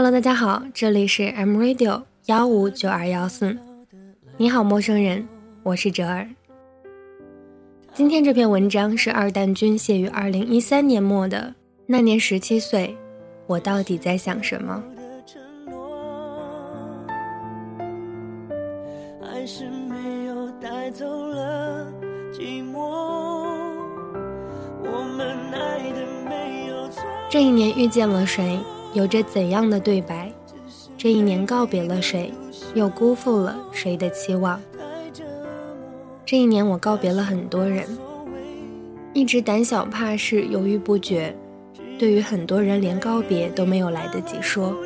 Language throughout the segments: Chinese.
Hello，大家好，这里是 M Radio 幺五九二幺四。你好，陌生人，我是哲儿。今天这篇文章是二蛋君写于二零一三年末的。那年十七岁，我到底在想什么？这一年遇见了谁，有着怎样的对白？这一年告别了谁，又辜负了谁的期望？这一年我告别了很多人，一直胆小怕事、犹豫不决，对于很多人连告别都没有来得及说。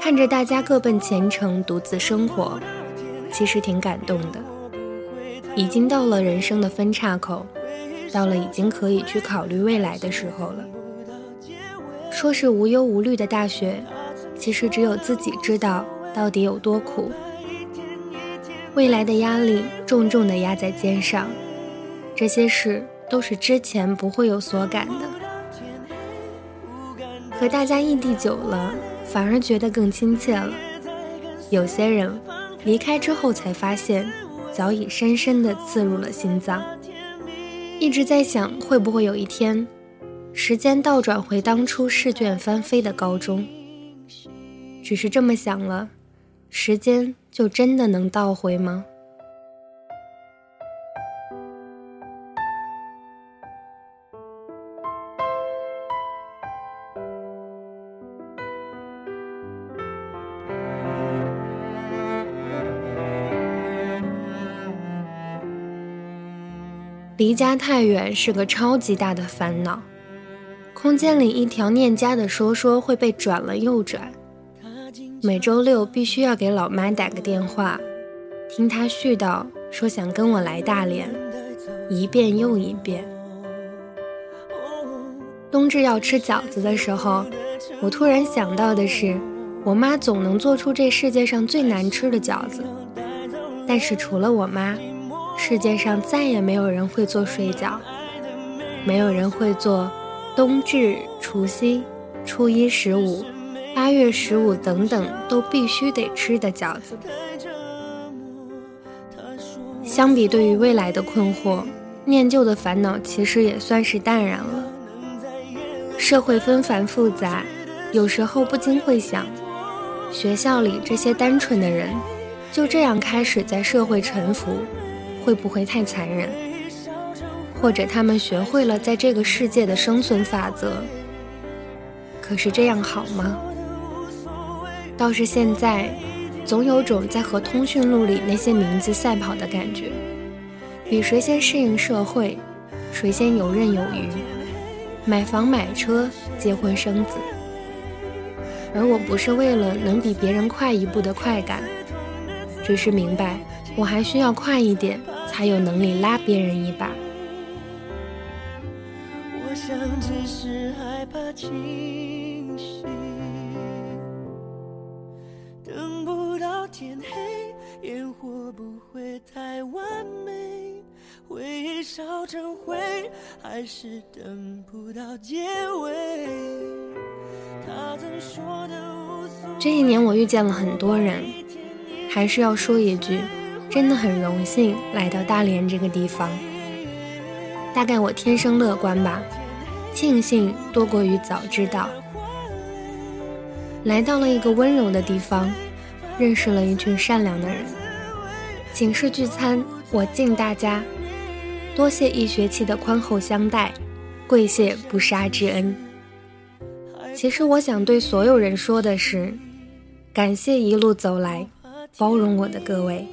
看着大家各奔前程，独自生活，其实挺感动的。已经到了人生的分岔口，到了已经可以去考虑未来的时候了。说是无忧无虑的大学，其实只有自己知道到底有多苦。未来的压力重重的压在肩上，这些事都是之前不会有所感的。和大家异地久了，反而觉得更亲切了。有些人离开之后才发现，早已深深的刺入了心脏。一直在想，会不会有一天。时间倒转回当初试卷翻飞的高中，只是这么想了，时间就真的能倒回吗？离家太远是个超级大的烦恼。空间里一条念家的说说会被转了又转，每周六必须要给老妈打个电话，听她絮叨说想跟我来大连，一遍又一遍。冬至要吃饺子的时候，我突然想到的是，我妈总能做出这世界上最难吃的饺子，但是除了我妈，世界上再也没有人会做水饺，没有人会做。冬至、除夕、初一十五、八月十五等等都必须得吃的饺子。相比对于未来的困惑，念旧的烦恼其实也算是淡然了。社会纷繁复杂，有时候不禁会想，学校里这些单纯的人，就这样开始在社会沉浮，会不会太残忍？或者他们学会了在这个世界的生存法则，可是这样好吗？倒是现在，总有种在和通讯录里那些名字赛跑的感觉，比谁先适应社会，谁先游刃有余，买房买车，结婚生子。而我不是为了能比别人快一步的快感，只是明白我还需要快一点，才有能力拉别人一把。是害怕清醒，等不到天黑，烟火不会太完美，回忆烧成灰，还是等不到结尾。他曾说的无所谓。这一年我遇见了很多人，还是要说一句，真的很荣幸来到大连这个地方。大概我天生乐观吧。庆幸多过于早知道，来到了一个温柔的地方，认识了一群善良的人。寝室聚餐，我敬大家，多谢一学期的宽厚相待，跪谢不杀之恩。其实我想对所有人说的是，感谢一路走来包容我的各位。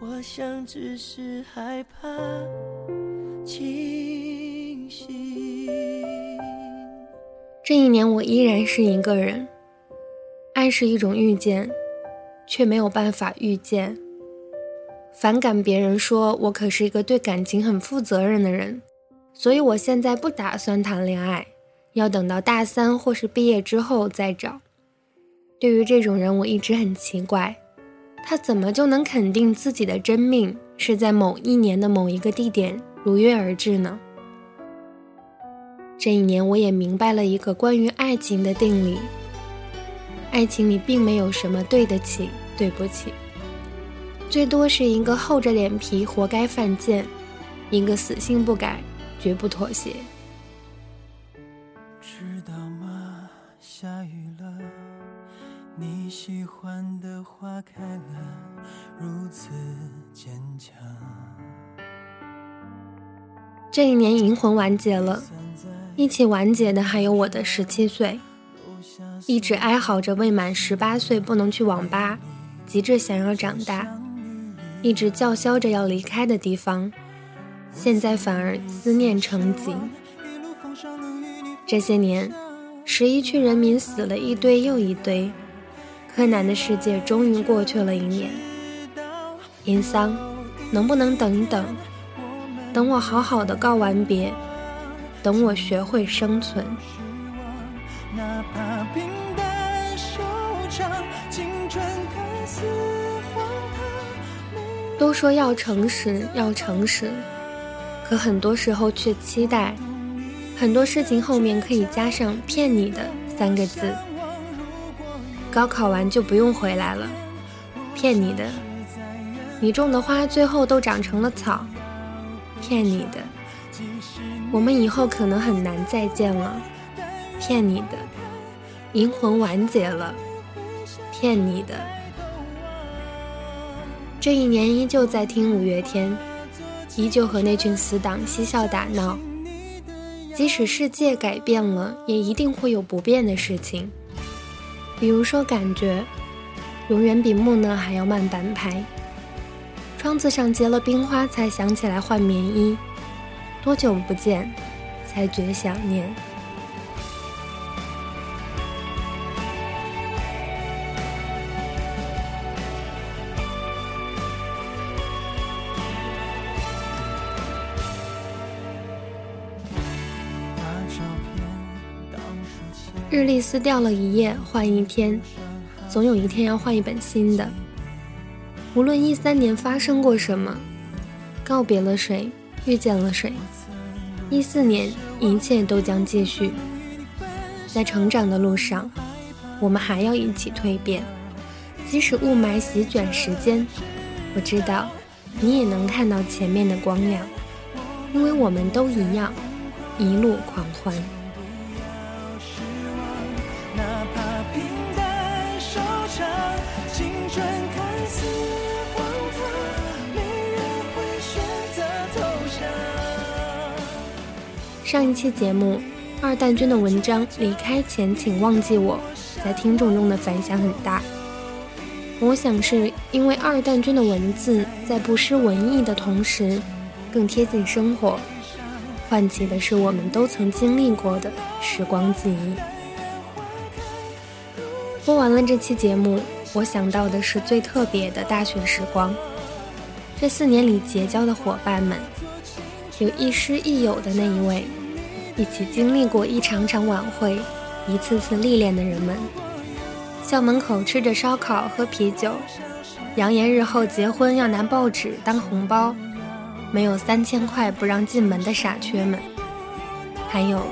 我想只是害怕。这一年，我依然是一个人。爱是一种遇见，却没有办法遇见。反感别人说我可是一个对感情很负责任的人，所以我现在不打算谈恋爱，要等到大三或是毕业之后再找。对于这种人，我一直很奇怪，他怎么就能肯定自己的真命是在某一年的某一个地点？如约而至呢？这一年，我也明白了一个关于爱情的定理：爱情里并没有什么对得起、对不起，最多是一个厚着脸皮活该犯贱，一个死性不改、绝不妥协。知道吗？下雨了，你喜欢的花开了，如此坚强。这一年，银魂完结了。一起完结的还有我的十七岁，一直哀嚎着未满十八岁不能去网吧，急着想要长大，一直叫嚣着要离开的地方，现在反而思念成疾。这些年，十一区人民死了一堆又一堆，柯南的世界终于过去了一年。银桑，能不能等一等，等我好好的告完别？等我学会生存。都说要诚实，要诚实，可很多时候却期待很多事情后面可以加上“骗你的”三个字。高考完就不用回来了，骗你的，你种的花最后都长成了草，骗你的。我们以后可能很难再见了，骗你的，银魂完结了，骗你的。这一年依旧在听五月天，依旧和那群死党嬉笑打闹。即使世界改变了，也一定会有不变的事情。比如说感觉，永远比木讷还要慢半拍。窗子上结了冰花，才想起来换棉衣。多久不见，才觉想念？日历撕掉了一页，换一天，总有一天要换一本新的。无论一三年发生过什么，告别了谁。遇见了谁？一四年，一切都将继续。在成长的路上，我们还要一起蜕变。即使雾霾席卷时间，我知道你也能看到前面的光亮，因为我们都一样，一路狂欢。上一期节目，二蛋君的文章《离开前请忘记我》在听众中的反响很大。我想是因为二蛋君的文字在不失文艺的同时，更贴近生活，唤起的是我们都曾经历过的时光记忆。播完了这期节目，我想到的是最特别的大学时光。这四年里结交的伙伴们，有亦师亦友的那一位。一起经历过一场场晚会，一次次历练的人们，校门口吃着烧烤喝啤酒，扬言日后结婚要拿报纸当红包，没有三千块不让进门的傻缺们，还有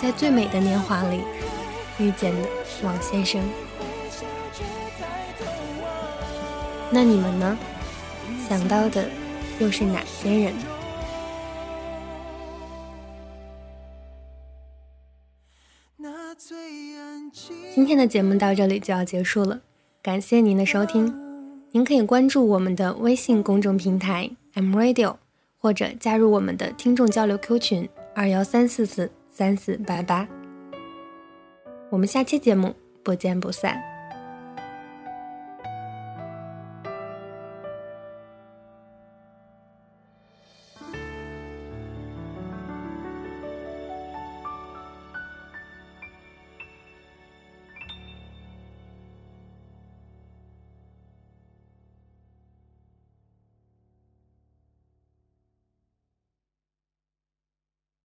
在最美的年华里遇见的王先生。那你们呢？想到的又是哪些人？今天的节目到这里就要结束了，感谢您的收听。您可以关注我们的微信公众平台 M Radio，或者加入我们的听众交流 Q 群二幺三四四三四八八。我们下期节目不见不散。